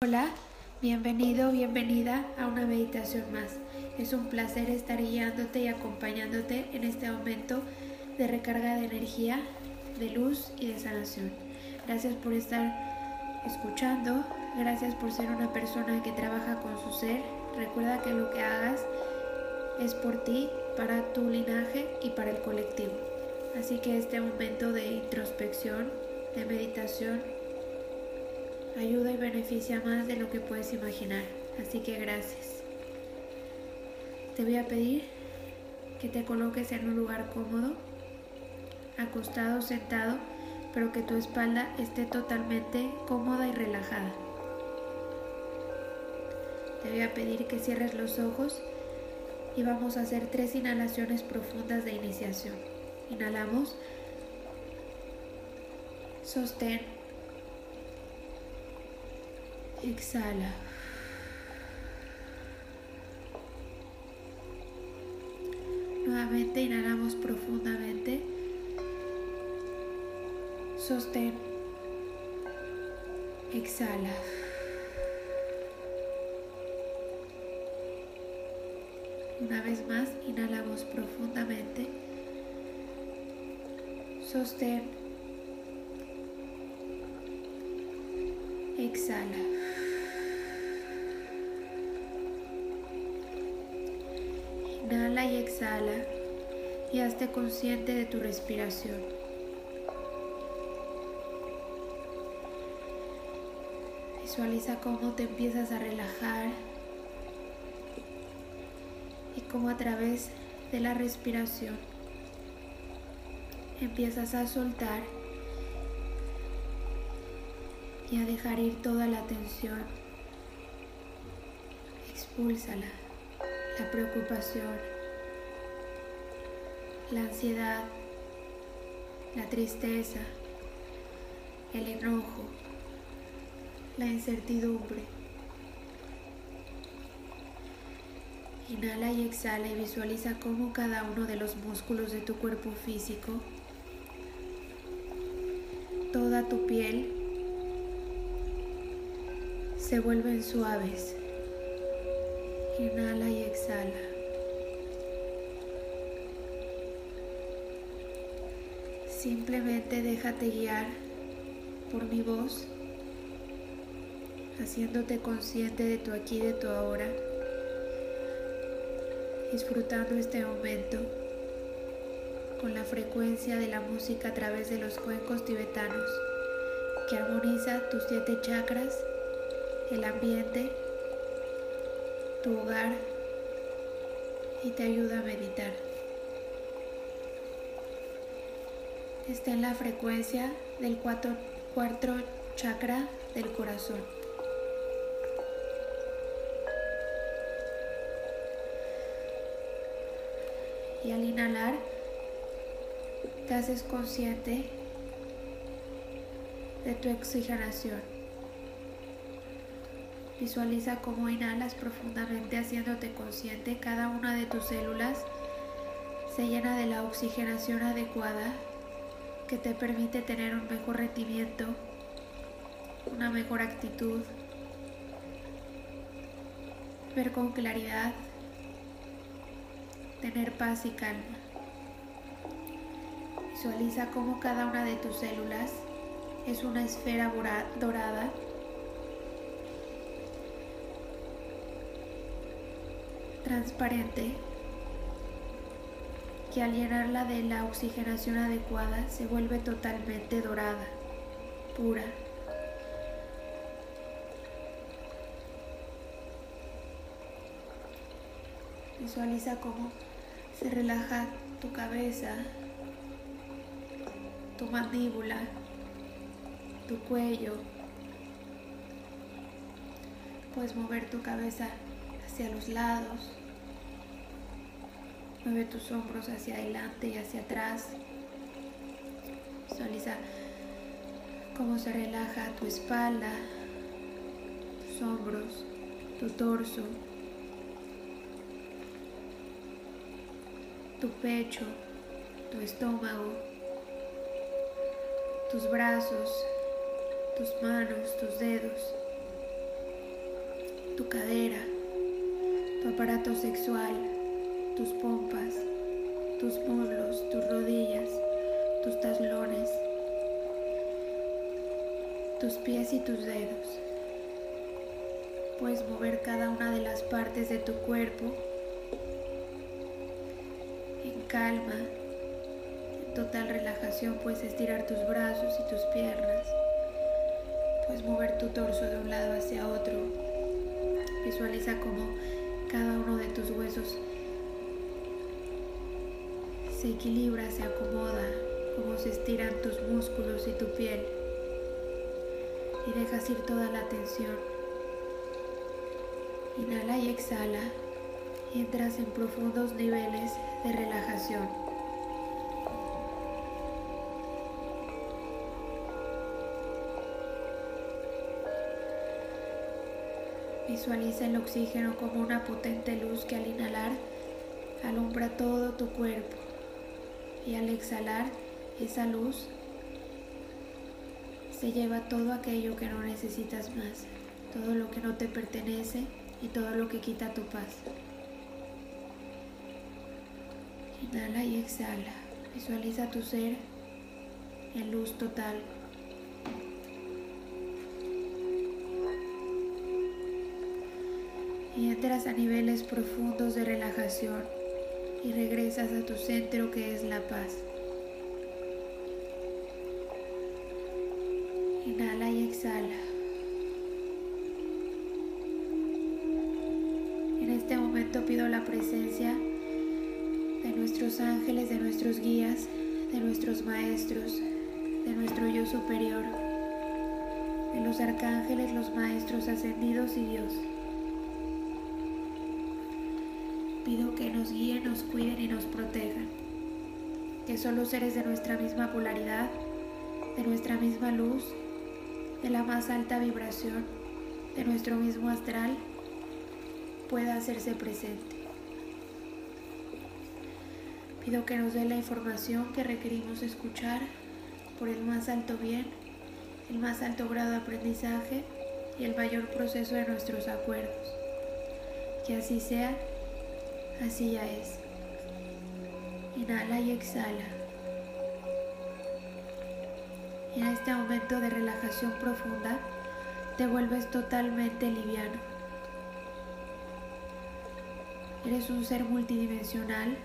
Hola, bienvenido, bienvenida a una meditación más. Es un placer estar guiándote y acompañándote en este momento de recarga de energía, de luz y de sanación. Gracias por estar escuchando, gracias por ser una persona que trabaja con su ser. Recuerda que lo que hagas es por ti, para tu linaje y para el colectivo. Así que este momento de introspección, de meditación, ayuda y beneficia más de lo que puedes imaginar. Así que gracias. Te voy a pedir que te coloques en un lugar cómodo, acostado, sentado, pero que tu espalda esté totalmente cómoda y relajada. Te voy a pedir que cierres los ojos y vamos a hacer tres inhalaciones profundas de iniciación. Inhalamos, sostén, Exhala. Nuevamente inhalamos profundamente. Sostén. Exhala. Una vez más, inhalamos profundamente. Sostén. Exhala. Inhala y exhala y hazte consciente de tu respiración. Visualiza cómo te empiezas a relajar y cómo a través de la respiración empiezas a soltar y a dejar ir toda la tensión. Expúlsala la preocupación, la ansiedad, la tristeza, el enojo, la incertidumbre. Inhala y exhala y visualiza cómo cada uno de los músculos de tu cuerpo físico, toda tu piel, se vuelven suaves. Inhala y exhala. Simplemente déjate guiar por mi voz, haciéndote consciente de tu aquí de tu ahora, disfrutando este momento con la frecuencia de la música a través de los cuencos tibetanos que armoniza tus siete chakras, el ambiente tu hogar y te ayuda a meditar. Está en la frecuencia del cuarto, cuarto chakra del corazón. Y al inhalar, te haces consciente de tu oxigenación. Visualiza cómo inhalas profundamente haciéndote consciente. Cada una de tus células se llena de la oxigenación adecuada que te permite tener un mejor rendimiento, una mejor actitud, ver con claridad, tener paz y calma. Visualiza cómo cada una de tus células es una esfera dorada transparente que al llenarla de la oxigenación adecuada se vuelve totalmente dorada, pura. Visualiza cómo se relaja tu cabeza, tu mandíbula, tu cuello. Puedes mover tu cabeza hacia los lados, Mueve tus hombros hacia adelante y hacia atrás. Visualiza cómo se relaja tu espalda, tus hombros, tu torso, tu pecho, tu estómago, tus brazos, tus manos, tus dedos. tu cadera, aparato sexual, tus pompas, tus muslos, tus rodillas, tus taslones, tus pies y tus dedos. Puedes mover cada una de las partes de tu cuerpo en calma, en total relajación. Puedes estirar tus brazos y tus piernas. Puedes mover tu torso de un lado hacia otro. Visualiza cómo cada uno de tus huesos se equilibra, se acomoda, cómo se estiran tus músculos y tu piel. Y dejas ir toda la tensión. Inhala y exhala y entras en profundos niveles de relajación. Visualiza el oxígeno como una potente luz que al inhalar alumbra todo tu cuerpo y al exhalar esa luz se lleva todo aquello que no necesitas más, todo lo que no te pertenece y todo lo que quita tu paz. Inhala y exhala. Visualiza tu ser en luz total. Y entras a niveles profundos de relajación y regresas a tu centro que es la paz. Inhala y exhala. pido la presencia de nuestros ángeles, de nuestros guías, de nuestros maestros, de nuestro yo superior, de los arcángeles, los maestros ascendidos y Dios. Que nos guíen, nos cuiden y nos protejan, que son seres de nuestra misma polaridad, de nuestra misma luz, de la más alta vibración, de nuestro mismo astral pueda hacerse presente. Pido que nos dé la información que requerimos escuchar por el más alto bien, el más alto grado de aprendizaje y el mayor proceso de nuestros acuerdos. Que así sea, así ya es. Inhala y exhala. Y en este momento de relajación profunda, te vuelves totalmente liviano. Eres un ser multidimensional.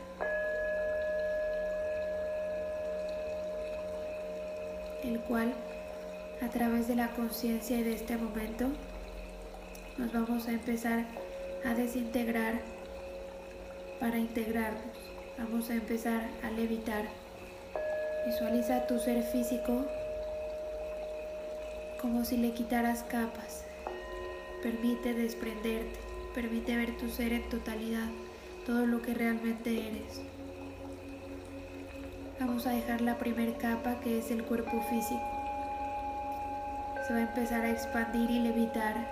El cual, a través de la conciencia y de este momento, nos vamos a empezar a desintegrar para integrarnos. Vamos a empezar a levitar. Visualiza tu ser físico como si le quitaras capas. Permite desprenderte. Permite ver tu ser en totalidad, todo lo que realmente eres. Vamos a dejar la primera capa que es el cuerpo físico. Se va a empezar a expandir y levitar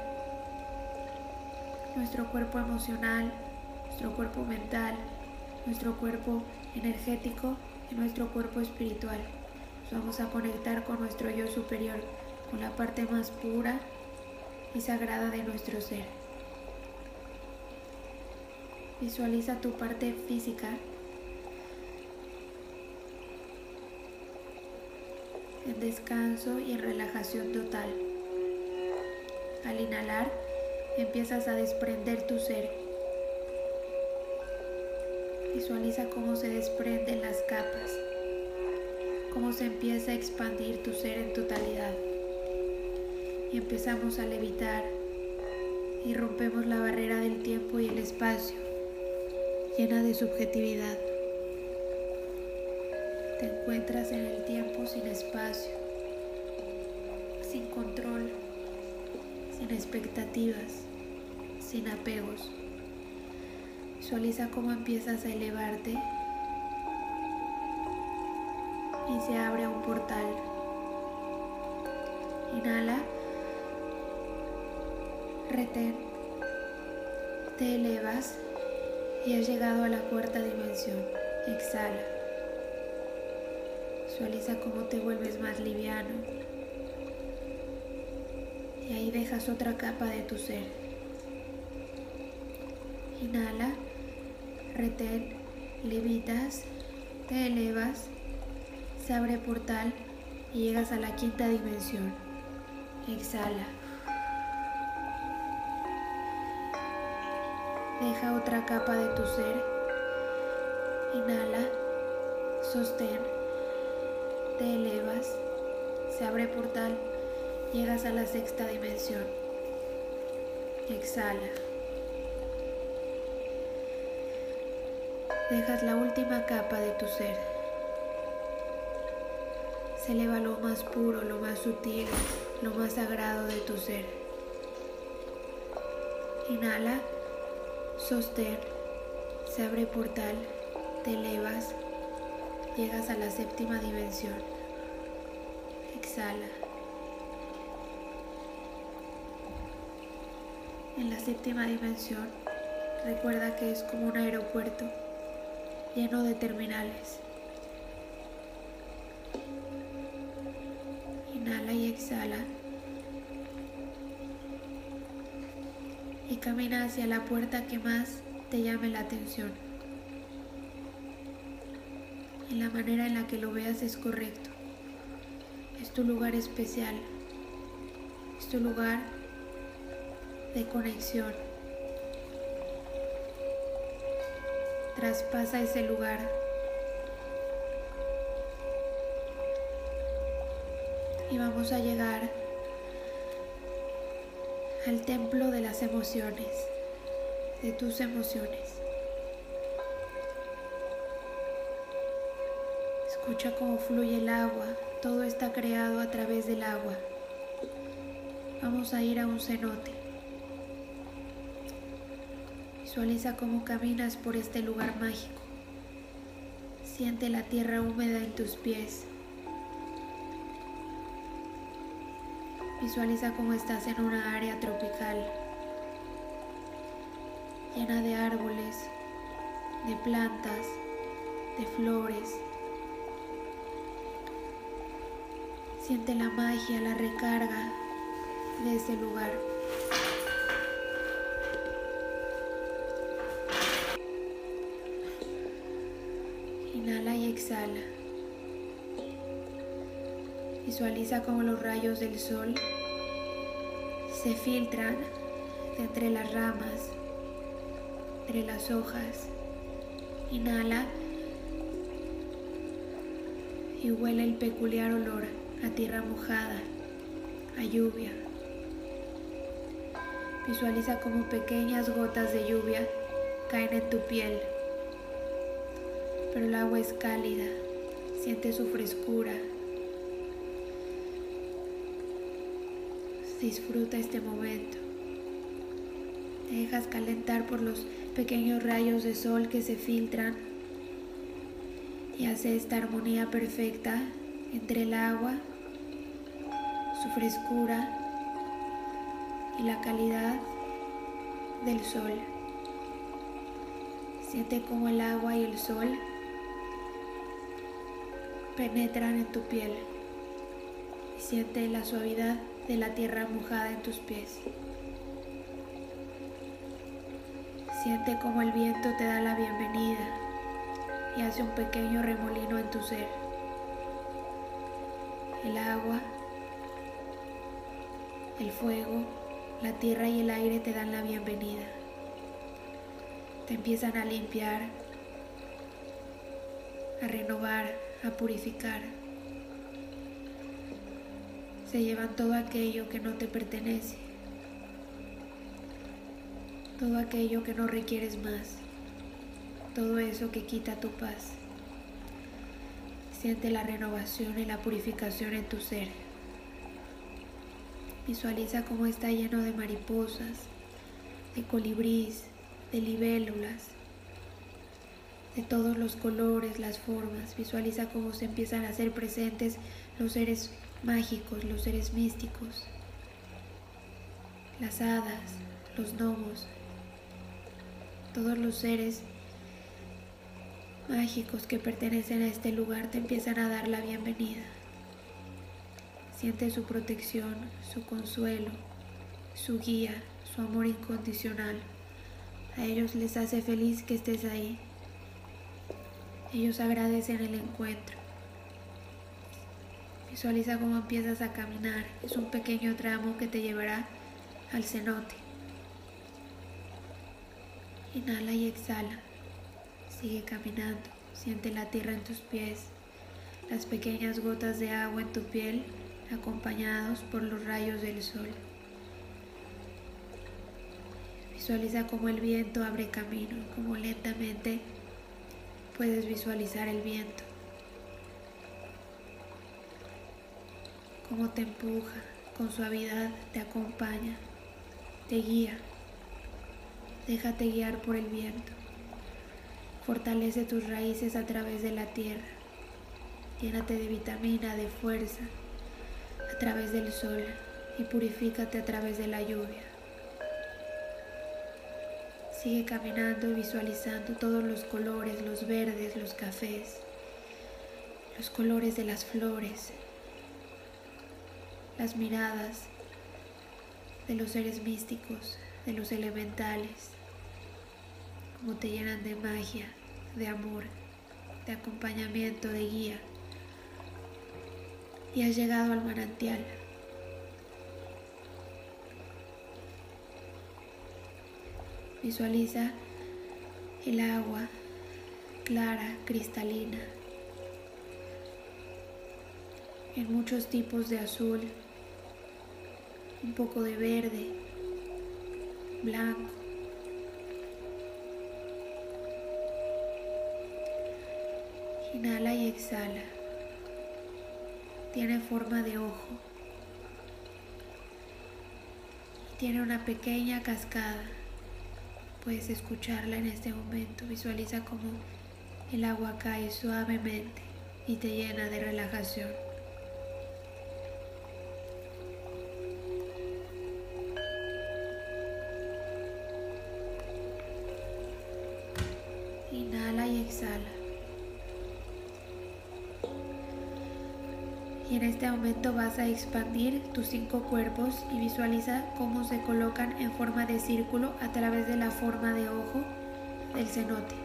nuestro cuerpo emocional, nuestro cuerpo mental, nuestro cuerpo energético y nuestro cuerpo espiritual. Nos vamos a conectar con nuestro yo superior, con la parte más pura y sagrada de nuestro ser. Visualiza tu parte física. En descanso y en relajación total. Al inhalar, empiezas a desprender tu ser. Visualiza cómo se desprenden las capas, cómo se empieza a expandir tu ser en totalidad. Y empezamos a levitar y rompemos la barrera del tiempo y el espacio llena de subjetividad. Te encuentras en el tiempo sin espacio, sin control, sin expectativas, sin apegos. Visualiza cómo empiezas a elevarte y se abre un portal. Inhala, retén, te elevas y has llegado a la cuarta dimensión. Exhala. Visualiza cómo te vuelves más liviano. Y ahí dejas otra capa de tu ser. Inhala, retén, levitas, te elevas, se abre portal y llegas a la quinta dimensión. Exhala. Deja otra capa de tu ser. Inhala, sostén, te elevas, se abre portal, llegas a la sexta dimensión. Exhala. Dejas la última capa de tu ser. Se eleva lo más puro, lo más sutil, lo más sagrado de tu ser. Inhala, sostén, se abre portal, te elevas, llegas a la séptima dimensión. Exhala. En la séptima dimensión, recuerda que es como un aeropuerto lleno de terminales. Inhala y exhala. Y camina hacia la puerta que más te llame la atención. Y la manera en la que lo veas es correcto. Es tu lugar especial. Es tu lugar de conexión. Traspasa ese lugar. Y vamos a llegar al templo de las emociones, de tus emociones. Escucha cómo fluye el agua, todo está creado a través del agua. Vamos a ir a un cenote. Visualiza cómo caminas por este lugar mágico. Siente la tierra húmeda en tus pies. Visualiza cómo estás en una área tropical, llena de árboles, de plantas, de flores. Siente la magia, la recarga de ese lugar. Inhala y exhala. Visualiza cómo los rayos del sol se filtran entre las ramas, entre las hojas. Inhala y huele el peculiar olor a tierra mojada, a lluvia. Visualiza cómo pequeñas gotas de lluvia caen en tu piel pero el agua es cálida, siente su frescura. Disfruta este momento. Te dejas calentar por los pequeños rayos de sol que se filtran y hace esta armonía perfecta entre el agua, su frescura y la calidad del sol. Siente como el agua y el sol penetran en tu piel y siente la suavidad de la tierra mojada en tus pies. Siente como el viento te da la bienvenida y hace un pequeño remolino en tu ser. El agua, el fuego, la tierra y el aire te dan la bienvenida. Te empiezan a limpiar, a renovar, a purificar. Se llevan todo aquello que no te pertenece, todo aquello que no requieres más, todo eso que quita tu paz. Siente la renovación y la purificación en tu ser. Visualiza cómo está lleno de mariposas, de colibríes, de libélulas, de todos los colores, las formas. Visualiza cómo se empiezan a hacer presentes los seres mágicos, los seres místicos, las hadas, los gnomos, todos los seres mágicos que pertenecen a este lugar te empiezan a dar la bienvenida. Siente su protección, su consuelo, su guía, su amor incondicional, A ellos les hace feliz que estés ahí. Ellos agradecen el encuentro. Visualiza cómo empiezas a caminar. Es un pequeño tramo que te llevará al cenote. Inhala y exhala. Sigue caminando. Siente la tierra en tus pies, las pequeñas gotas de agua en tu piel acompañados por los rayos del sol. Visualiza cómo el viento abre camino, cómo lentamente puedes visualizar el viento, cómo te empuja, con suavidad te acompaña, te guía. Déjate guiar por el viento. Fortalece tus raíces a través de la tierra. Llénate de vitamina, de fuerza, a través del sol y purifícate a través de la lluvia. Sigue caminando y visualizando todos los colores, los verdes, los cafés, los colores de las flores, las miradas de los seres místicos, de los elementales, como te llenan de magia, de amor, de acompañamiento, de guía. Y has llegado al manantial. Visualiza el agua clara, cristalina, en muchos tipos de azul, un poco de verde, blanco. Inhala y exhala. Tiene forma de ojo. Tiene una pequeña cascada. Puedes escucharla en este momento. Visualiza cómo el agua cae suavemente y te llena de relajación. Y en este momento vas a expandir tus cinco cuerpos y visualiza cómo se colocan en forma de círculo a través de la forma de ojo del cenote.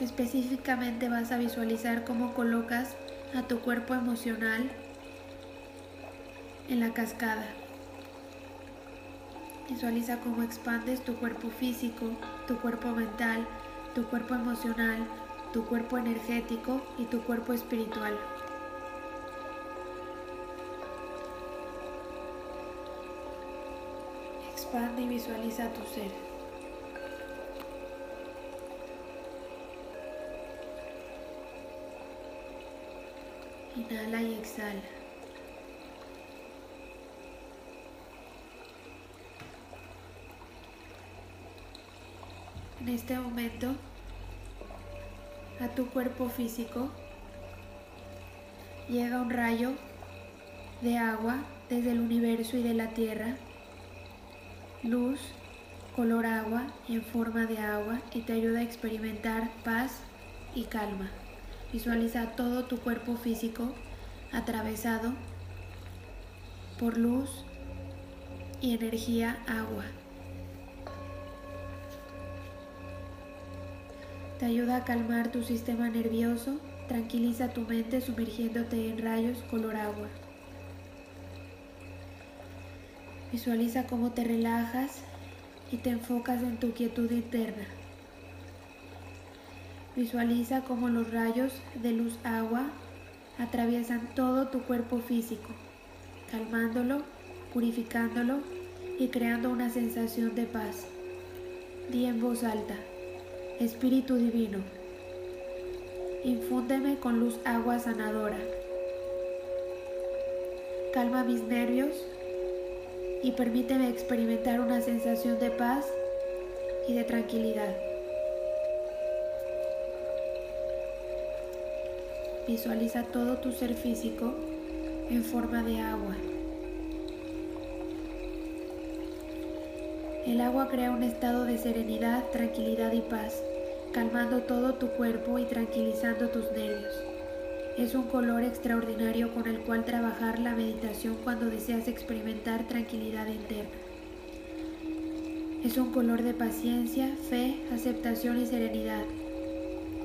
Específicamente vas a visualizar cómo colocas a tu cuerpo emocional en la cascada. Visualiza cómo expandes tu cuerpo físico, tu cuerpo mental, tu cuerpo emocional, tu cuerpo energético y tu cuerpo espiritual. Expande y visualiza tu ser. Inhala y exhala. En este momento a tu cuerpo físico llega un rayo de agua desde el universo y de la tierra, luz, color agua en forma de agua y te ayuda a experimentar paz y calma. Visualiza todo tu cuerpo físico atravesado por luz y energía agua. Te ayuda a calmar tu sistema nervioso, tranquiliza tu mente sumergiéndote en rayos color agua. Visualiza cómo te relajas y te enfocas en tu quietud interna. Visualiza cómo los rayos de luz agua atraviesan todo tu cuerpo físico, calmándolo, purificándolo y creando una sensación de paz. Di en voz alta. Espíritu Divino, infúndeme con luz agua sanadora. Calma mis nervios y permíteme experimentar una sensación de paz y de tranquilidad. Visualiza todo tu ser físico en forma de agua. El agua crea un estado de serenidad, tranquilidad y paz, calmando todo tu cuerpo y tranquilizando tus nervios. Es un color extraordinario con el cual trabajar la meditación cuando deseas experimentar tranquilidad interna. Es un color de paciencia, fe, aceptación y serenidad.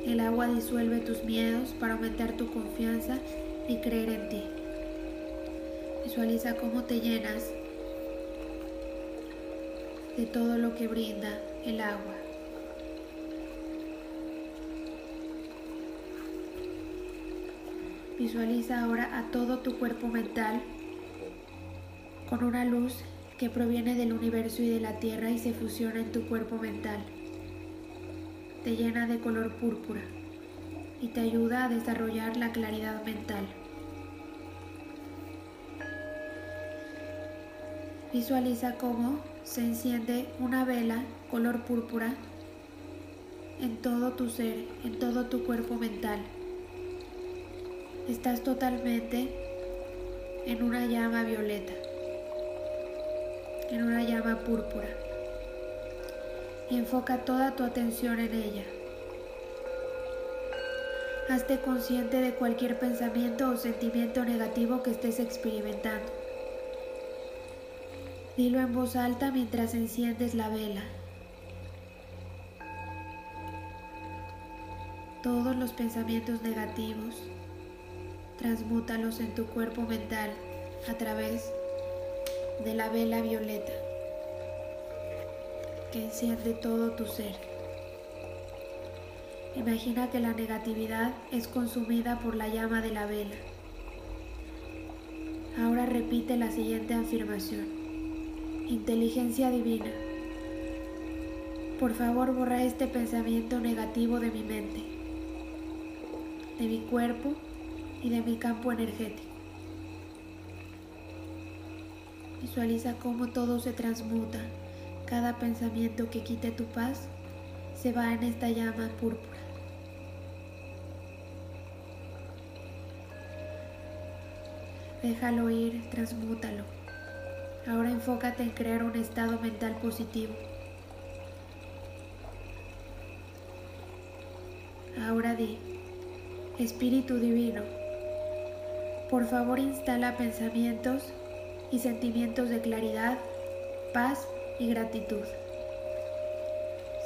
El agua disuelve tus miedos para aumentar tu confianza y creer en ti. Visualiza cómo te llenas de todo lo que brinda el agua. Visualiza ahora a todo tu cuerpo mental con una luz que proviene del universo y de la tierra y se fusiona en tu cuerpo mental. Te llena de color púrpura y te ayuda a desarrollar la claridad mental. Visualiza cómo se enciende una vela color púrpura en todo tu ser, en todo tu cuerpo mental. Estás totalmente en una llama violeta, en una llama púrpura. Enfoca toda tu atención en ella. Hazte consciente de cualquier pensamiento o sentimiento negativo que estés experimentando. Dilo en voz alta mientras enciendes la vela. Todos los pensamientos negativos, transmútalos en tu cuerpo mental a través de la vela violeta que enciende todo tu ser. Imagina que la negatividad es consumida por la llama de la vela. Ahora repite la siguiente afirmación. Inteligencia divina. Por favor, borra este pensamiento negativo de mi mente, de mi cuerpo y de mi campo energético. Visualiza cómo todo se transmuta. Cada pensamiento que quite tu paz se va en esta llama púrpura. Déjalo ir, transmútalo. Ahora enfócate en crear un estado mental positivo. Ahora di, Espíritu Divino, por favor instala pensamientos y sentimientos de claridad, paz y gratitud.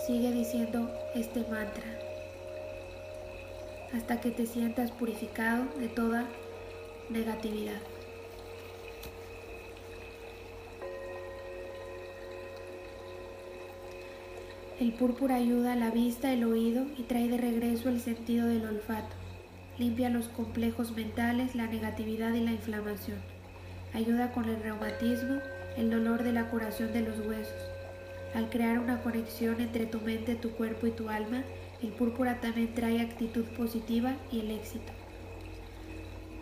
Sigue diciendo este mantra hasta que te sientas purificado de toda negatividad. El púrpura ayuda a la vista, el oído y trae de regreso el sentido del olfato. Limpia los complejos mentales, la negatividad y la inflamación. Ayuda con el reumatismo, el dolor de la curación de los huesos. Al crear una conexión entre tu mente, tu cuerpo y tu alma, el púrpura también trae actitud positiva y el éxito.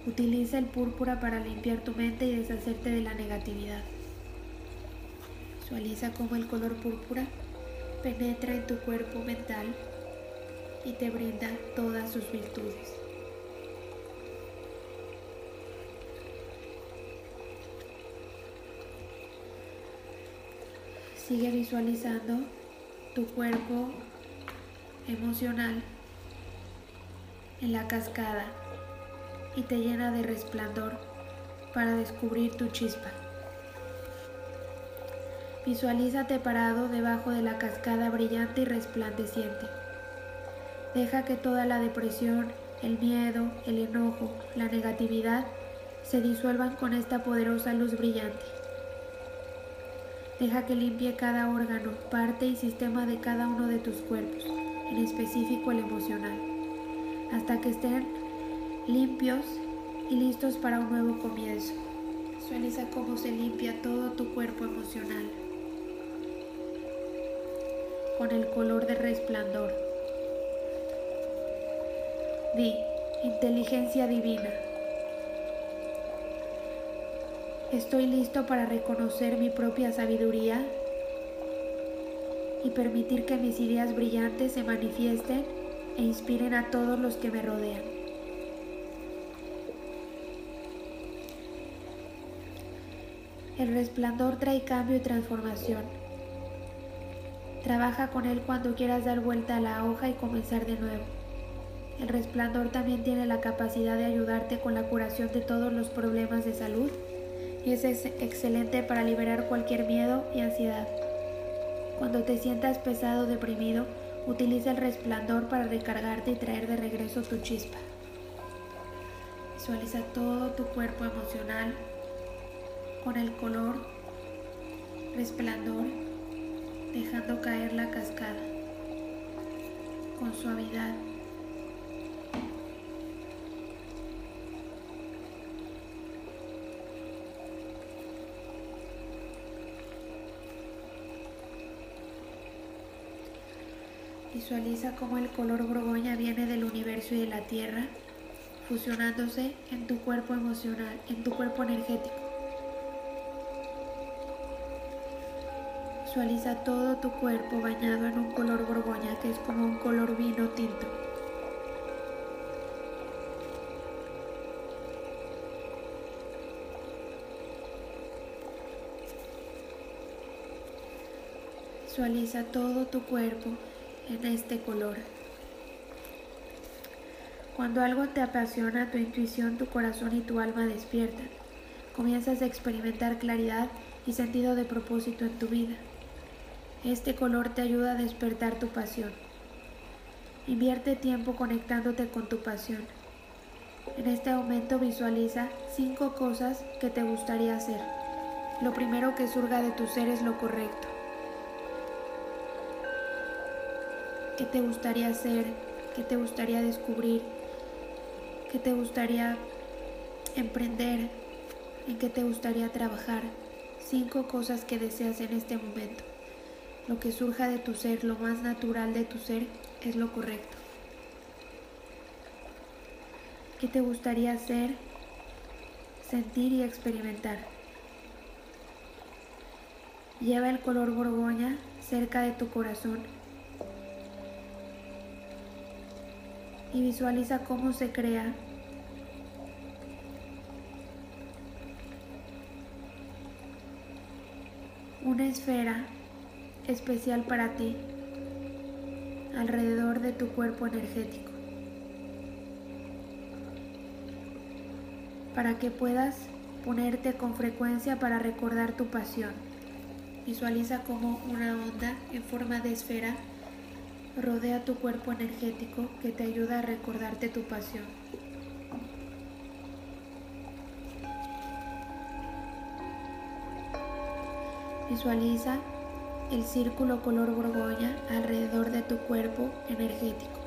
Utiliza el púrpura para limpiar tu mente y deshacerte de la negatividad. Visualiza cómo el color púrpura penetra en tu cuerpo mental y te brinda todas sus virtudes. Sigue visualizando tu cuerpo emocional en la cascada y te llena de resplandor para descubrir tu chispa. Visualízate parado debajo de la cascada brillante y resplandeciente. Deja que toda la depresión, el miedo, el enojo, la negatividad se disuelvan con esta poderosa luz brillante. Deja que limpie cada órgano, parte y sistema de cada uno de tus cuerpos, en específico el emocional, hasta que estén limpios y listos para un nuevo comienzo. Visualiza cómo se limpia todo tu cuerpo emocional con el color de resplandor. Di, inteligencia divina. Estoy listo para reconocer mi propia sabiduría y permitir que mis ideas brillantes se manifiesten e inspiren a todos los que me rodean. El resplandor trae cambio y transformación. Trabaja con él cuando quieras dar vuelta a la hoja y comenzar de nuevo. el resplandor también tiene la capacidad de ayudarte con la curación de todos los problemas de salud y es excelente para liberar cualquier miedo y ansiedad. Cuando te sientas pesado o deprimido, utiliza el resplandor para recargarte y traer de regreso tu chispa. Visualiza todo tu cuerpo emocional con el color resplandor, dejando caer la cascada con suavidad. Visualiza cómo el color borgoña viene del universo y de la tierra, fusionándose en tu cuerpo emocional, en tu cuerpo energético. Visualiza todo tu cuerpo bañado en un color borgoña que es como un color vino tinto. Visualiza todo tu cuerpo en este color. Cuando algo te apasiona, tu intuición, tu corazón y tu alma despiertan. Comienzas a experimentar claridad y sentido de propósito en tu vida. Este color te ayuda a despertar tu pasión. Invierte tiempo conectándote con tu pasión. En este momento visualiza cinco cosas que te gustaría hacer. Lo primero que surga de tu ser es lo correcto. ¿Qué te gustaría hacer? ¿Qué te gustaría descubrir? ¿Qué te gustaría emprender? ¿En qué te gustaría trabajar? Cinco cosas que deseas en este momento. Lo que surja de tu ser, lo más natural de tu ser, es lo correcto. ¿Qué te gustaría hacer, sentir y experimentar? Lleva el color borgoña cerca de tu corazón y visualiza cómo se crea una esfera especial para ti alrededor de tu cuerpo energético para que puedas ponerte con frecuencia para recordar tu pasión. Visualiza como una onda en forma de esfera rodea tu cuerpo energético que te ayuda a recordarte tu pasión. Visualiza el círculo color borgoña alrededor de tu cuerpo energético.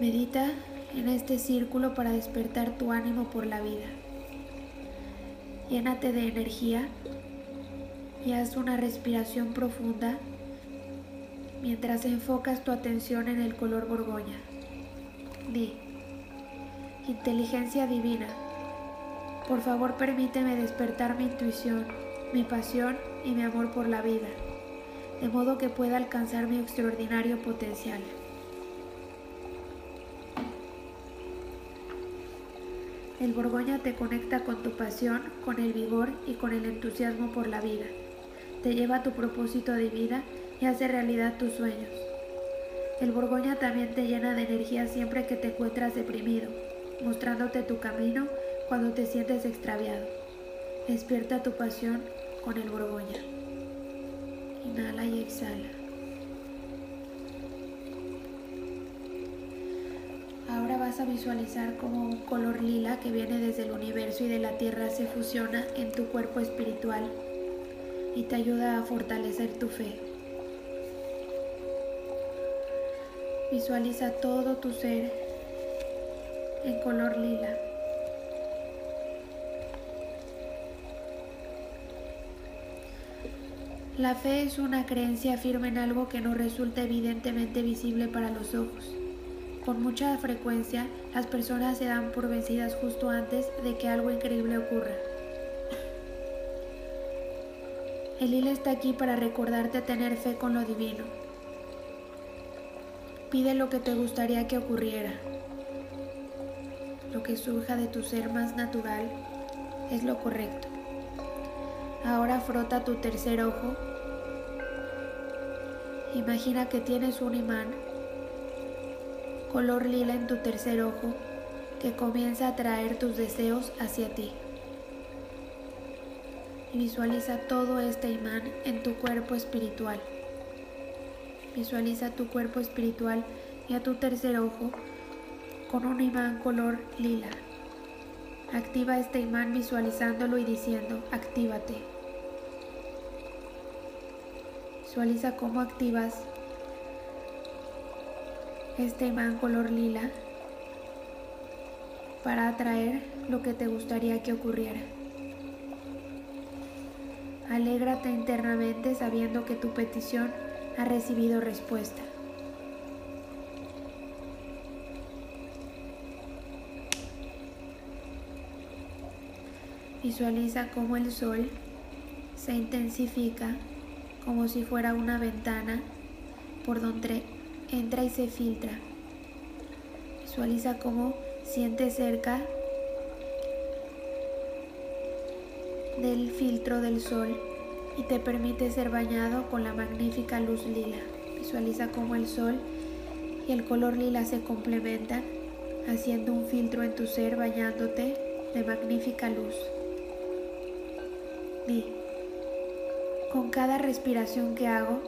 Medita en este círculo para despertar tu ánimo por la vida. Llénate de energía y haz una respiración profunda mientras enfocas tu atención en el color borgoña. Di, inteligencia divina, por favor permíteme despertar mi intuición, mi pasión y mi amor por la vida, de modo que pueda alcanzar mi extraordinario potencial. El Borgoña te conecta con tu pasión, con el vigor y con el entusiasmo por la vida. Te lleva a tu propósito de vida y hace realidad tus sueños. El Borgoña también te llena de energía siempre que te encuentras deprimido, mostrándote tu camino cuando te sientes extraviado. Despierta tu pasión con el Borgoña. Inhala y exhala. Ahora vas a visualizar como un color lila que viene desde el universo y de la tierra se fusiona en tu cuerpo espiritual y te ayuda a fortalecer tu fe. Visualiza todo tu ser en color lila. La fe es una creencia firme en algo que no resulta evidentemente visible para los ojos. Con mucha frecuencia, las personas se dan por vencidas justo antes de que algo increíble ocurra. El lila está aquí para recordarte tener fe con lo divino Pide lo que te gustaría que ocurriera. Lo que surja de tu ser más natural es lo correcto. Ahora frota tu tercer ojo. Imagina que tienes un imán color lila en tu tercer ojo que comienza a traer tus deseos hacia ti. Visualiza todo este imán en tu cuerpo espiritual. Visualiza tu cuerpo espiritual y a tu tercer ojo con un imán color lila. Activa este imán visualizándolo y diciendo, actívate. Visualiza cómo activas este imán color lila para atraer lo que te gustaría que ocurriera. Alégrate internamente sabiendo que tu petición ha recibido respuesta. Visualiza cómo el sol se intensifica como si fuera una ventana por donde entra y se filtra. Visualiza cómo siente cerca del filtro del sol y te permite ser bañado con la magnífica luz lila. Visualiza cómo el sol y el color lila se complementan, haciendo un filtro en tu ser bañándote de magnífica luz. Di, con cada respiración que hago,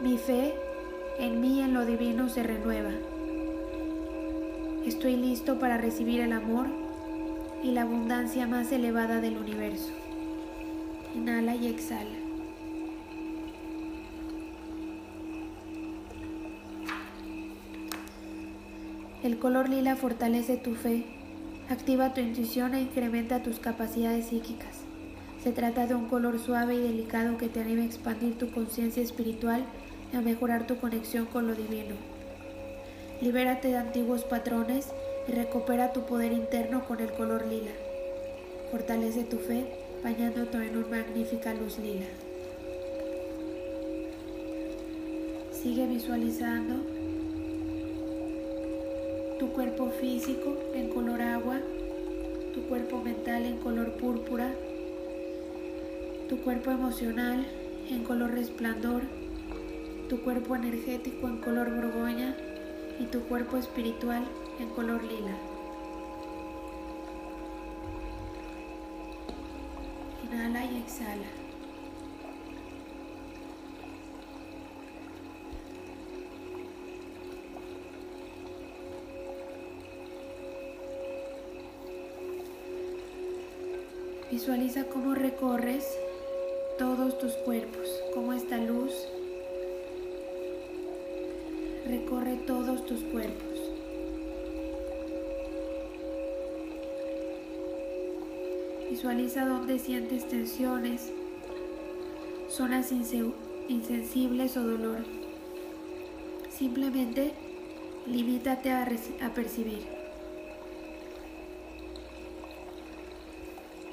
mi fe en mí en lo divino se renueva. Estoy listo para recibir el amor y la abundancia más elevada del universo. Inhala y exhala. El color lila fortalece tu fe, activa tu intuición e incrementa tus capacidades psíquicas. Se trata de un color suave y delicado que te anima a expandir tu conciencia espiritual y a mejorar tu conexión con lo divino. Libérate de antiguos patrones y recupera tu poder interno con el color lila. Fortalece tu fe bañándote en una magnífica luz lila. Sigue visualizando tu cuerpo físico en color agua, tu cuerpo mental en color púrpura, tu cuerpo emocional en color resplandor, tu cuerpo energético en color borgoña y tu cuerpo espiritual en color lila. Inhala y exhala. Visualiza cómo recorres todos tus cuerpos, cómo esta luz recorre todos tus cuerpos. Visualiza dónde sientes tensiones, zonas insensibles o dolor. Simplemente limítate a, a percibir.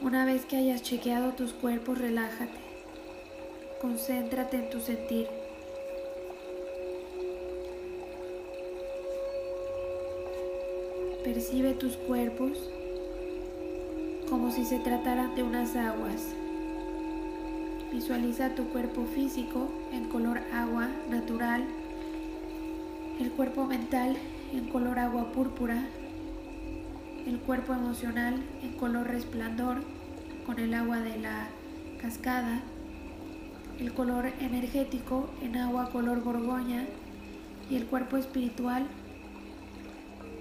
Una vez que hayas chequeado tus cuerpos, relájate. Concéntrate en tu sentir. Percibe tus cuerpos como si se tratara de unas aguas. Visualiza tu cuerpo físico en color agua natural, el cuerpo mental en color agua púrpura, el cuerpo emocional en color resplandor con el agua de la cascada, el color energético en agua color borgoña y el cuerpo espiritual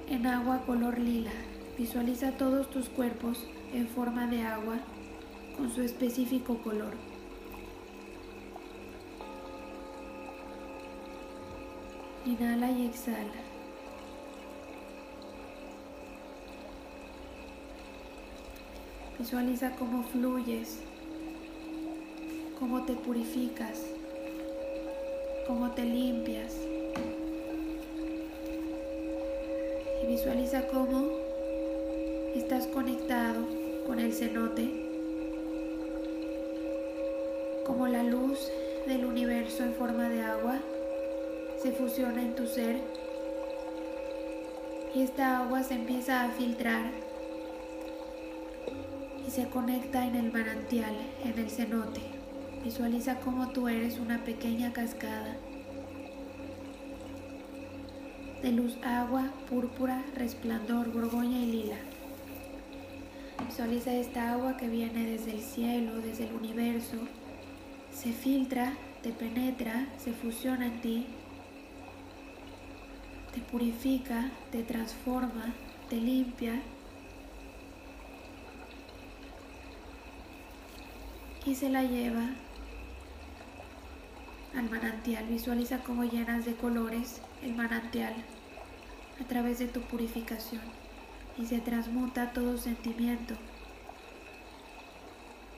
en agua color lila. Visualiza todos tus cuerpos en forma de agua con su específico color. Inhala y exhala. Visualiza cómo fluyes, cómo te purificas, cómo te limpias. Visualiza cómo estás conectado con el cenote, como la luz del universo en forma de agua se fusiona en tu ser y esta agua se empieza a filtrar y se conecta en el manantial, en el cenote. Visualiza cómo tú eres una pequeña cascada de luz agua, púrpura, resplandor, borgoña y lila. Visualiza esta agua que viene desde el cielo, desde el universo, se filtra, te penetra, se fusiona en ti, te purifica, te transforma, te limpia y se la lleva al manantial. Visualiza cómo llenas de colores el manantial a través de tu purificación y se transmuta todo sentimiento,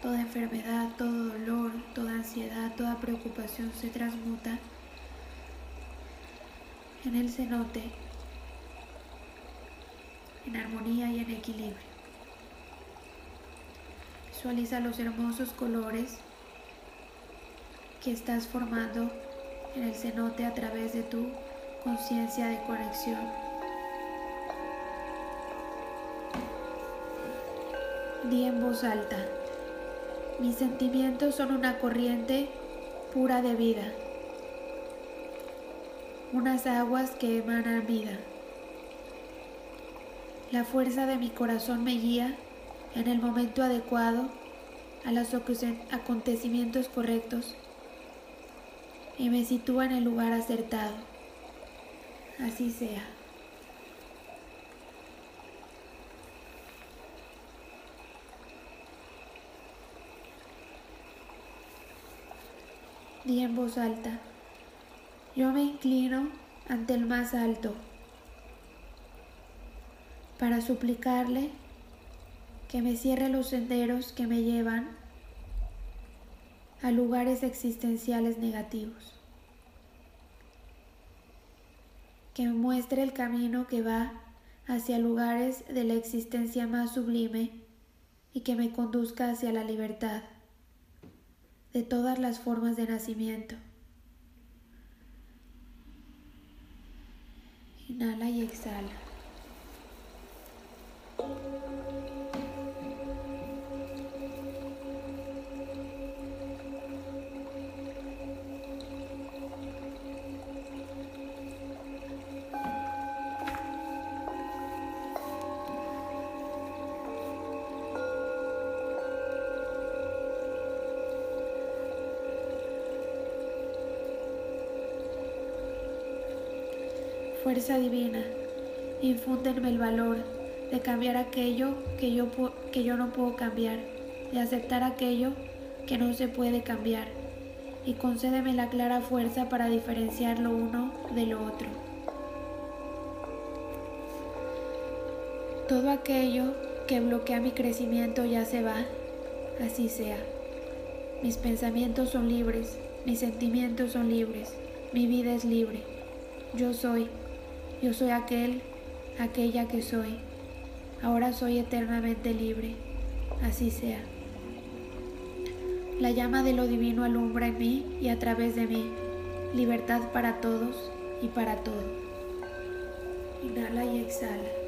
toda enfermedad, todo dolor, toda ansiedad, toda preocupación se transmuta en el cenote, en armonía y en equilibrio. Visualiza los hermosos colores que estás formando en el cenote a través de tu conciencia de conexión. Di en voz alta, mis sentimientos son una corriente pura de vida, unas aguas que emanan vida. La fuerza de mi corazón me guía en el momento adecuado a los acontecimientos correctos y me sitúa en el lugar acertado. Así sea. Di en voz alta, yo me inclino ante el más alto para suplicarle que me cierre los senderos que me llevan a lugares existenciales negativos. Que muestre el camino que va hacia lugares de la existencia más sublime y que me conduzca hacia la libertad de todas las formas de nacimiento. Inhala y exhala. Fuerza divina, infúndenme el valor de cambiar aquello que yo, que yo no puedo cambiar, de aceptar aquello que no se puede cambiar, y concédeme la clara fuerza para diferenciar lo uno de lo otro. Todo aquello que bloquea mi crecimiento ya se va, así sea. Mis pensamientos son libres, mis sentimientos son libres, mi vida es libre. Yo soy. Yo soy aquel, aquella que soy. Ahora soy eternamente libre. Así sea. La llama de lo divino alumbra en mí y a través de mí. Libertad para todos y para todo. Inhala y exhala.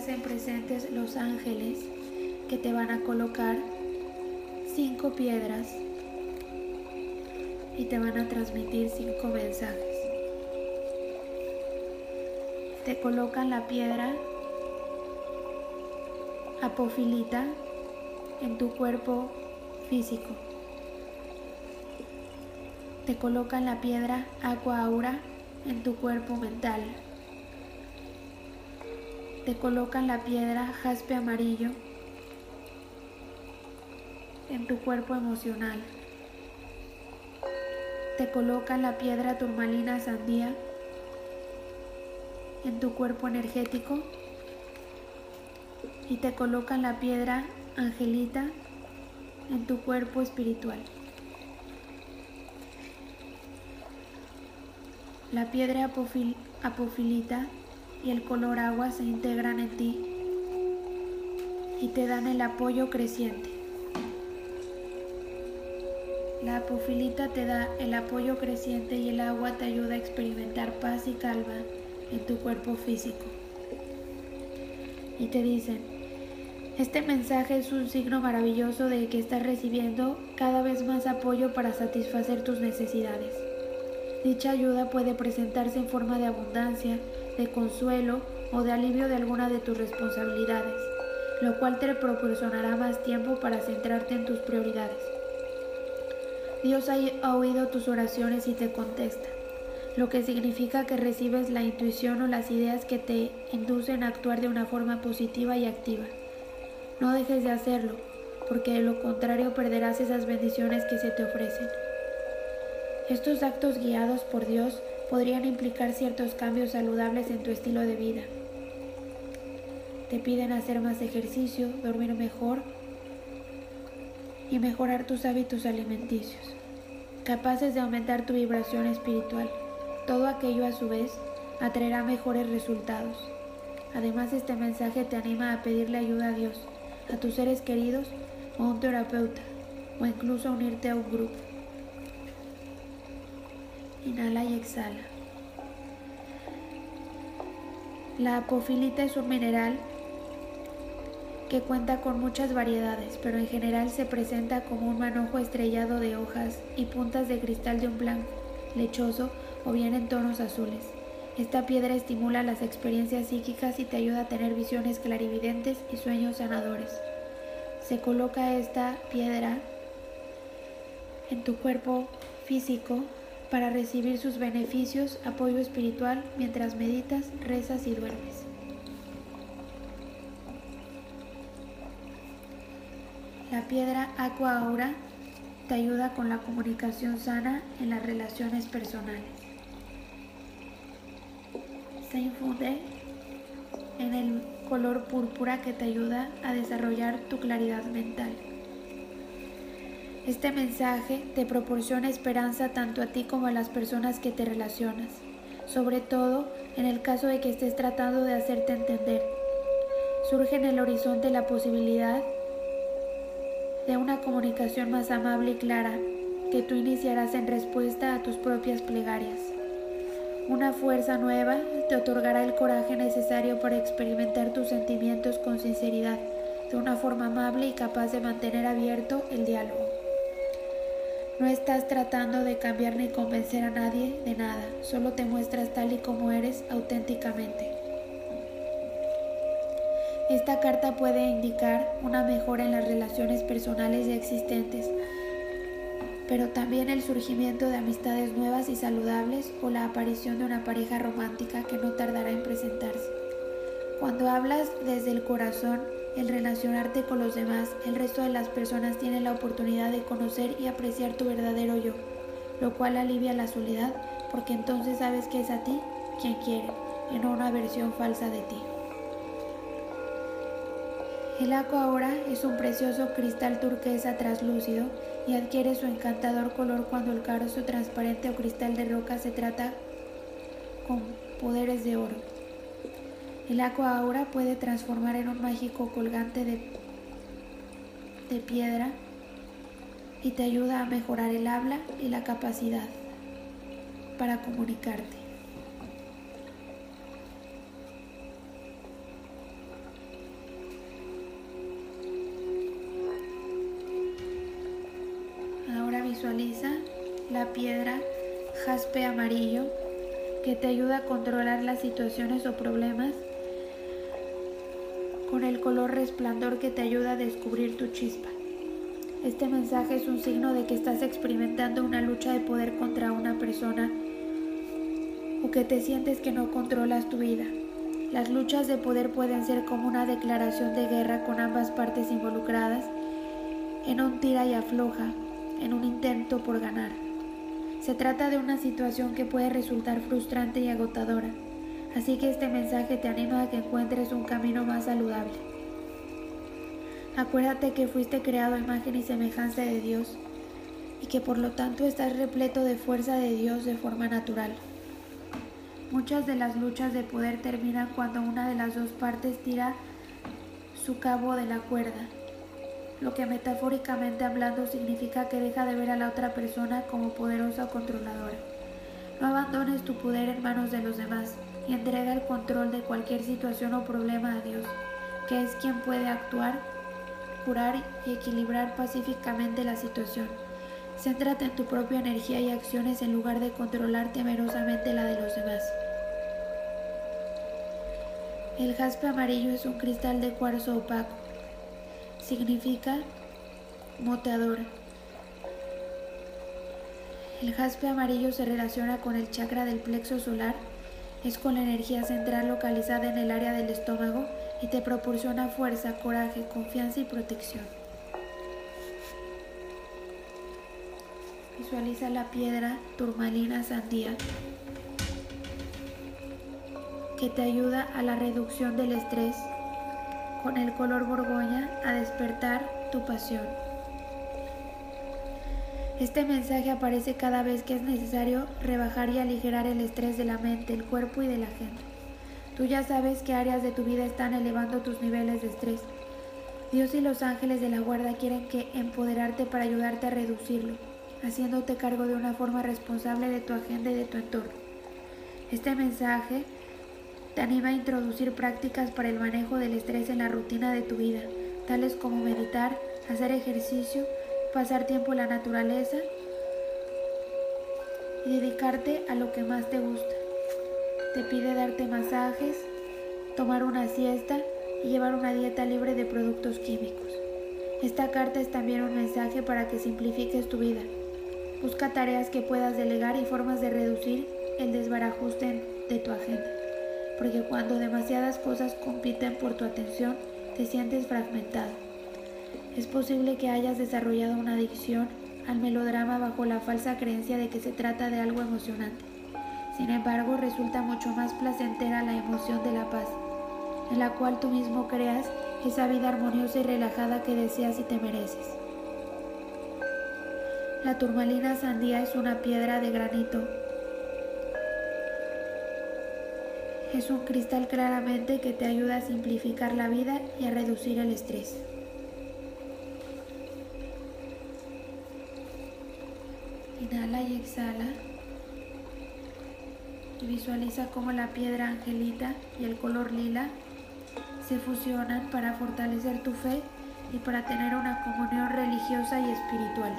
Hacen presentes los ángeles que te van a colocar cinco piedras y te van a transmitir cinco mensajes. Te colocan la piedra apofilita en tu cuerpo físico. Te colocan la piedra aqua aura en tu cuerpo mental te colocan la piedra jaspe amarillo en tu cuerpo emocional. Te colocan la piedra turmalina sandía en tu cuerpo energético y te colocan la piedra angelita en tu cuerpo espiritual. La piedra apofilita y el color agua se integran en ti y te dan el apoyo creciente. La apofilita te da el apoyo creciente y el agua te ayuda a experimentar paz y calma en tu cuerpo físico. Y te dicen, Este mensaje es un signo maravilloso de que estás recibiendo cada vez más apoyo para satisfacer tus necesidades. Dicha ayuda puede presentarse en forma de abundancia, de consuelo o de alivio de alguna de tus responsabilidades, lo cual te proporcionará más tiempo para centrarte en tus prioridades. Dios ha oído tus oraciones y te contesta, lo que significa que recibes la intuición o las ideas que te inducen a actuar de una forma positiva y activa. No dejes de hacerlo, porque de lo contrario perderás esas bendiciones que se te ofrecen. Estos actos guiados por Dios podrían implicar ciertos cambios saludables en tu estilo de vida. Te piden hacer más ejercicio, dormir mejor y mejorar tus hábitos alimenticios, capaces de aumentar tu vibración espiritual. Todo aquello a su vez atraerá mejores resultados. Además, este mensaje te anima a pedirle ayuda a Dios a tus seres queridos o a un terapeuta o incluso a unirte a un grupo. Inhala y exhala. La apofilita es un mineral que cuenta con muchas variedades, pero en general se presenta como un manojo estrellado de hojas y puntas de cristal de un blanco, lechoso o bien en tonos azules. Esta piedra estimula las experiencias psíquicas y te ayuda a tener visiones clarividentes y sueños sanadores. Se coloca esta piedra en tu cuerpo físico para recibir sus beneficios, apoyo espiritual mientras meditas, rezas y duermes. La piedra Aqua Aura te ayuda con la comunicación sana en las relaciones personales se infunde en el color púrpura que te ayuda a desarrollar tu claridad mental. Este mensaje te proporciona esperanza tanto a ti como a las personas que te relacionas, sobre todo en el caso de que estés tratando de hacerte entender. Surge en el horizonte la posibilidad de una comunicación más amable y clara que tú iniciarás en respuesta a tus propias plegarias. Una fuerza nueva te otorgará el coraje necesario para experimentar tus sentimientos con sinceridad, de una forma amable y capaz de mantener abierto el diálogo. No estás tratando de cambiar ni convencer a nadie de nada, solo te muestras tal y como eres auténticamente. Esta carta puede indicar una mejora en las relaciones personales ya existentes, pero también el surgimiento de amistades nuevas y saludables o la aparición de una pareja romántica que no tardará en presentarse. Cuando hablas desde el corazón, el relacionarte con los demás, el resto de las personas tienen la oportunidad de conocer y apreciar tu verdadero yo, lo cual alivia la soledad porque entonces sabes que es a ti quien quiere y no una versión falsa de ti. El agua ahora es un precioso cristal turquesa translúcido y adquiere su encantador color cuando el carozo transparente o cristal de roca se trata con poderes de oro. El agua aura puede transformar en un mágico colgante de, de piedra y te ayuda a mejorar el habla y la capacidad para comunicarte. visualiza la piedra jaspe amarillo que te ayuda a controlar las situaciones o problemas con el color resplandor que te ayuda a descubrir tu chispa. Este mensaje es un signo de que estás experimentando una lucha de poder contra una persona o que te sientes que no controlas tu vida. Las luchas de poder pueden ser como una declaración de guerra con ambas partes involucradas en un tira y afloja en un intento por ganar. Se trata de una situación que puede resultar frustrante y agotadora, así que este mensaje te anima a que encuentres un camino más saludable. Acuérdate que fuiste creado a imagen y semejanza de Dios y que por lo tanto estás repleto de fuerza de Dios de forma natural. Muchas de las luchas de poder terminan cuando una de las dos partes tira su cabo de la cuerda lo que metafóricamente hablando significa que deja de ver a la otra persona como poderosa o controladora. No abandones tu poder en manos de los demás entrega el control de cualquier situación o problema a Dios, que es quien puede actuar, curar y equilibrar pacíficamente la situación. Céntrate en tu propia energía y acciones en lugar de controlar temerosamente la de los demás. El jaspe amarillo es un cristal de cuarzo opaco. Significa moteador. El jaspe amarillo se relaciona con el chakra del plexo solar, es con la energía central localizada en el área del estómago y te proporciona fuerza, coraje, confianza y protección. Visualiza la piedra turmalina sandía que te ayuda a la reducción del estrés, con el color borgoña a despertar tu pasión. Este mensaje aparece cada vez que es necesario rebajar y aligerar el estrés de la mente, el cuerpo y de la gente. Tú ya sabes qué áreas de tu vida están elevando tus niveles de estrés. Dios y los ángeles de la guarda quieren que empoderarte para ayudarte a reducirlo, haciéndote cargo de una forma responsable de tu agenda y de tu entorno. Este mensaje te anima a introducir prácticas para el manejo del estrés en la rutina de tu vida, tales como meditar, hacer ejercicio, pasar tiempo en la naturaleza y dedicarte a lo que más te gusta. Te pide darte masajes, tomar una siesta y llevar una dieta libre de productos químicos. Esta carta es también un mensaje para que simplifiques tu vida. Busca tareas que puedas delegar y formas de reducir el desbarajuste de tu agenda porque cuando demasiadas cosas compiten por tu atención, te sientes fragmentado. Es posible que hayas desarrollado una adicción al melodrama bajo la falsa creencia de que se trata de algo emocionante. Sin embargo, resulta mucho más placentera la emoción de la paz, en la cual tú mismo creas esa vida armoniosa y relajada que deseas y te mereces. La turmalina sandía es una piedra de granito Es un cristal claramente que te ayuda a simplificar la vida y a reducir el estrés. Inhala y exhala. Y visualiza cómo la piedra angelita y el color lila se fusionan para fortalecer tu fe y para tener una comunión religiosa y espiritual.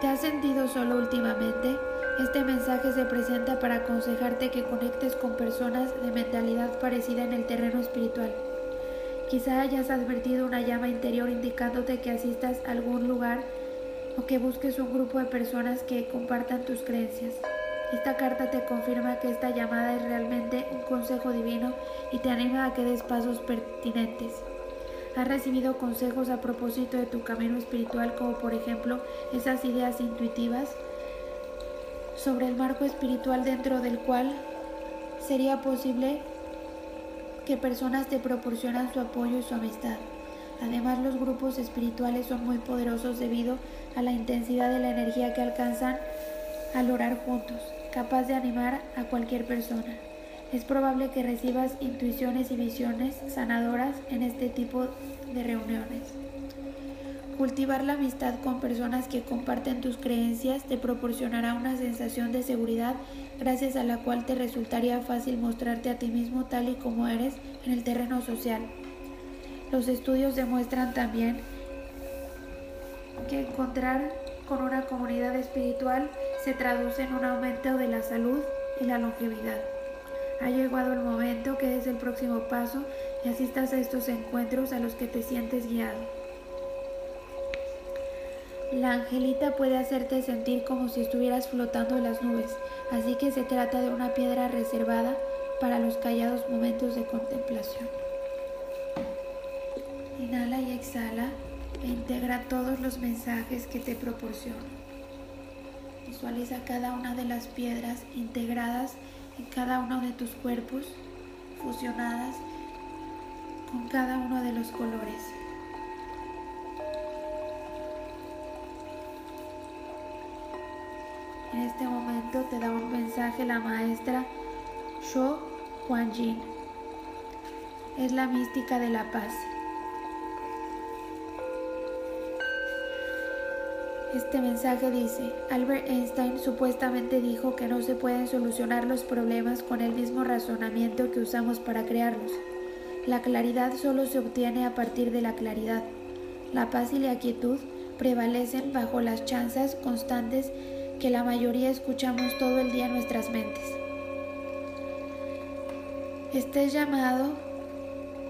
¿Te has sentido solo últimamente? Este mensaje se presenta para aconsejarte que conectes con personas de mentalidad parecida en el terreno espiritual. Quizá hayas advertido una llama interior indicándote que asistas a algún lugar o que busques un grupo de personas que compartan tus creencias. Esta carta te confirma que esta llamada es realmente un consejo divino y te anima a que des pasos pertinentes. Has recibido consejos a propósito de tu camino espiritual como por ejemplo esas ideas intuitivas sobre el marco espiritual dentro del cual sería posible que personas te proporcionan su apoyo y su amistad. Además, los grupos espirituales son muy poderosos debido a la intensidad de la energía que alcanzan al orar juntos, capaz de animar a cualquier persona. Es probable que recibas intuiciones y visiones sanadoras en este tipo de reuniones. Cultivar la amistad con personas que comparten tus creencias te proporcionará una sensación de seguridad gracias a la cual te resultaría fácil mostrarte a ti mismo tal y como eres en el terreno social. Los estudios demuestran también que encontrar con una comunidad espiritual se traduce en un aumento de la salud y la longevidad. Ha llegado el momento que des el próximo paso y asistas a estos encuentros a los que te sientes guiado. La angelita puede hacerte sentir como si estuvieras flotando en las nubes, así que se trata de una piedra reservada para los callados momentos de contemplación. Inhala y exhala e integra todos los mensajes que te proporciona. Visualiza cada una de las piedras integradas en cada uno de tus cuerpos, fusionadas con cada uno de los colores. En este momento te da un mensaje la maestra Sho Jin. Es la mística de la paz. Este mensaje dice, Albert Einstein supuestamente dijo que no se pueden solucionar los problemas con el mismo razonamiento que usamos para crearlos. La claridad solo se obtiene a partir de la claridad. La paz y la quietud prevalecen bajo las chanzas constantes que la mayoría escuchamos todo el día en nuestras mentes. Este es llamado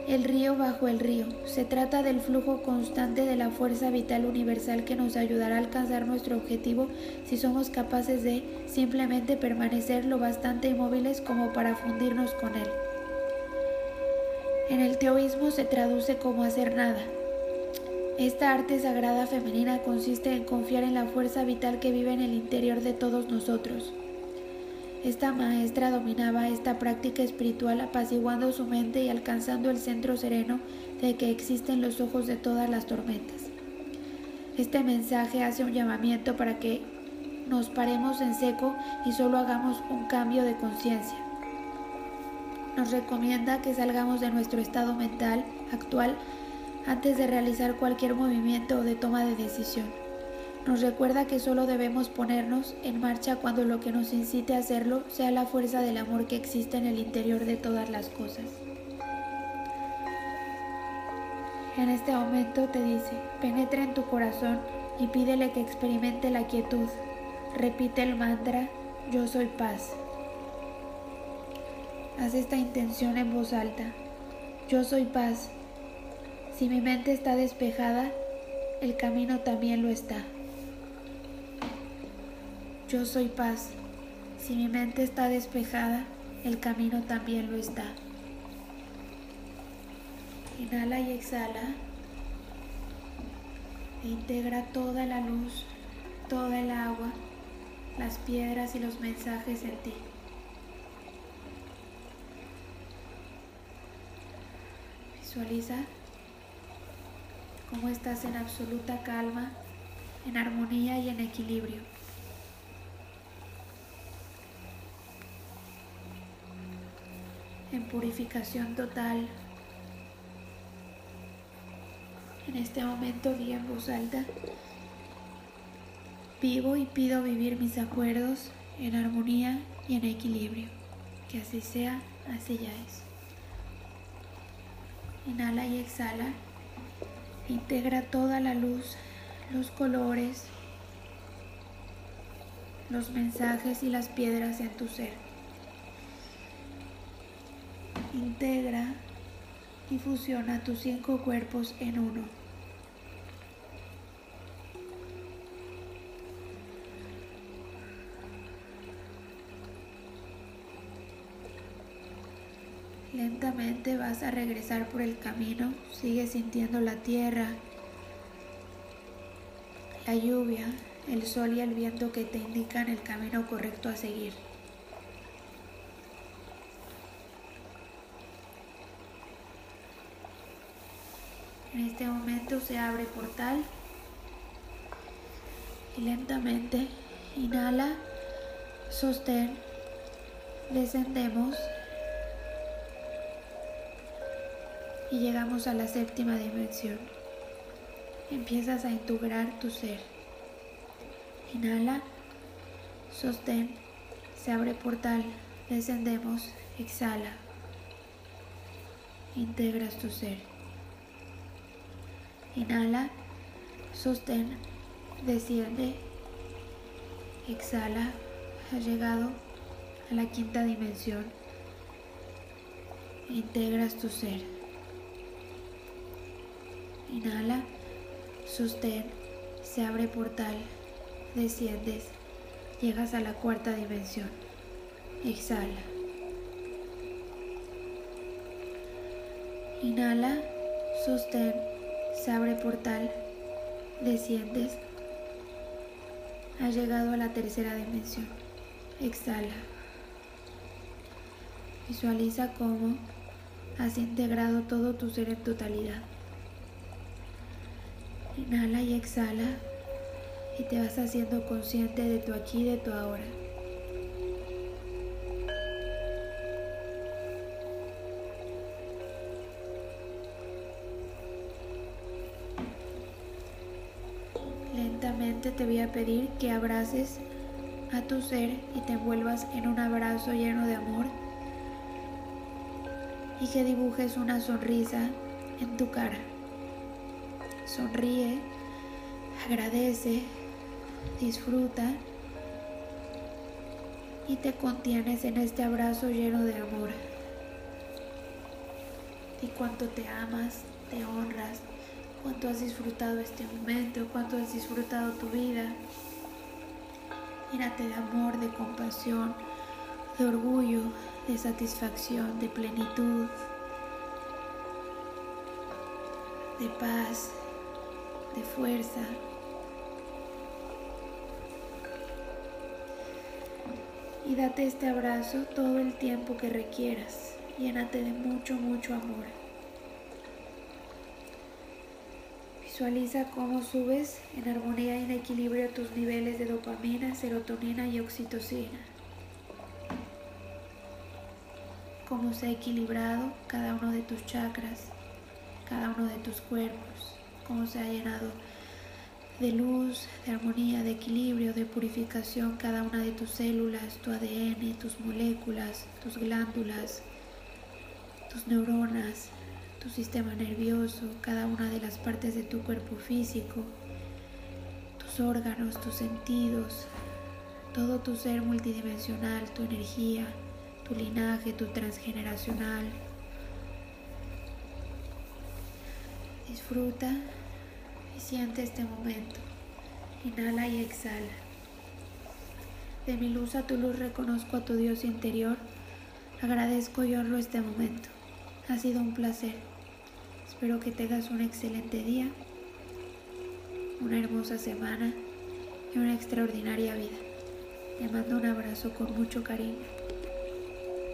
el río bajo el río. Se trata del flujo constante de la fuerza vital universal que nos ayudará a alcanzar nuestro objetivo si somos capaces de simplemente permanecer lo bastante inmóviles como para fundirnos con él. En el teoísmo se traduce como hacer nada. Esta arte sagrada femenina consiste en confiar en la fuerza vital que vive en el interior de todos nosotros. Esta maestra dominaba esta práctica espiritual apaciguando su mente y alcanzando el centro sereno de que existen los ojos de todas las tormentas. Este mensaje hace un llamamiento para que nos paremos en seco y solo hagamos un cambio de conciencia. Nos recomienda que salgamos de nuestro estado mental actual antes de realizar cualquier movimiento o de toma de decisión. Nos recuerda que solo debemos ponernos en marcha cuando lo que nos incite a hacerlo sea la fuerza del amor que existe en el interior de todas las cosas. En este momento te dice, penetra en tu corazón y pídele que experimente la quietud. Repite el mantra, yo soy paz. Haz esta intención en voz alta. Yo soy paz. Si mi mente está despejada, el camino también lo está. Yo soy paz. Si mi mente está despejada, el camino también lo está. Inhala y exhala. E integra toda la luz, toda el agua, las piedras y los mensajes en ti. Visualiza cómo estás en absoluta calma, en armonía y en equilibrio. En purificación total. En este momento di en voz alta, vivo y pido vivir mis acuerdos en armonía y en equilibrio. Que así sea, así ya es. Inhala y exhala. Integra toda la luz, los colores, los mensajes y las piedras en tu ser integra y fusiona tus cinco cuerpos en uno. Lentamente vas a regresar por el camino, sigue sintiendo la tierra, la lluvia, el sol y el viento que te indican el camino correcto a seguir. Este momento se abre portal y lentamente inhala, sostén, descendemos y llegamos a la séptima dimensión. Empiezas a integrar tu ser. Inhala, sostén, se abre portal, descendemos, exhala, integras tu ser. Inhala, sostén, desciende, exhala, has llegado a la quinta dimensión. Integras tu ser. Inhala, sostén, se abre portal, desciendes, llegas a la cuarta dimensión. Exhala. Inhala, sostén, se abre portal, desciendes, has llegado a la tercera dimensión. Exhala. Visualiza cómo has integrado todo tu ser en totalidad. Inhala y exhala y te vas haciendo consciente de tu aquí y de tu ahora. Te voy a pedir que abraces a tu ser y te envuelvas en un abrazo lleno de amor y que dibujes una sonrisa en tu cara. Sonríe, agradece, disfruta y te contienes en este abrazo lleno de amor. Y cuánto te amas, te honras, cuánto has disfrutado este momento, cuánto has disfrutado tu vida. Mírate de amor, de compasión, de orgullo, de satisfacción, de plenitud, de paz, de fuerza. Y date este abrazo todo el tiempo que requieras. Llénate de mucho, mucho amor. Visualiza cómo subes en armonía y en equilibrio tus niveles de dopamina, serotonina y oxitocina. Cómo se ha equilibrado cada uno de tus chakras, cada uno de tus cuerpos, cómo se ha llenado de luz, de armonía, de equilibrio, de purificación cada una de tus células, tu ADN, tus moléculas, tus glándulas, tus neuronas, tu sistema nervioso, cada una de las partes de tu cuerpo físico, tus órganos, tus sentidos, todo tu ser multidimensional, tu energía, tu linaje, tu transgeneracional. Disfruta y siente este momento. Inhala y exhala. De mi luz a tu luz reconozco a tu Dios interior. Agradezco y honro este momento. Ha sido un placer. Espero que tengas un excelente día, una hermosa semana y una extraordinaria vida. Te mando un abrazo con mucho cariño.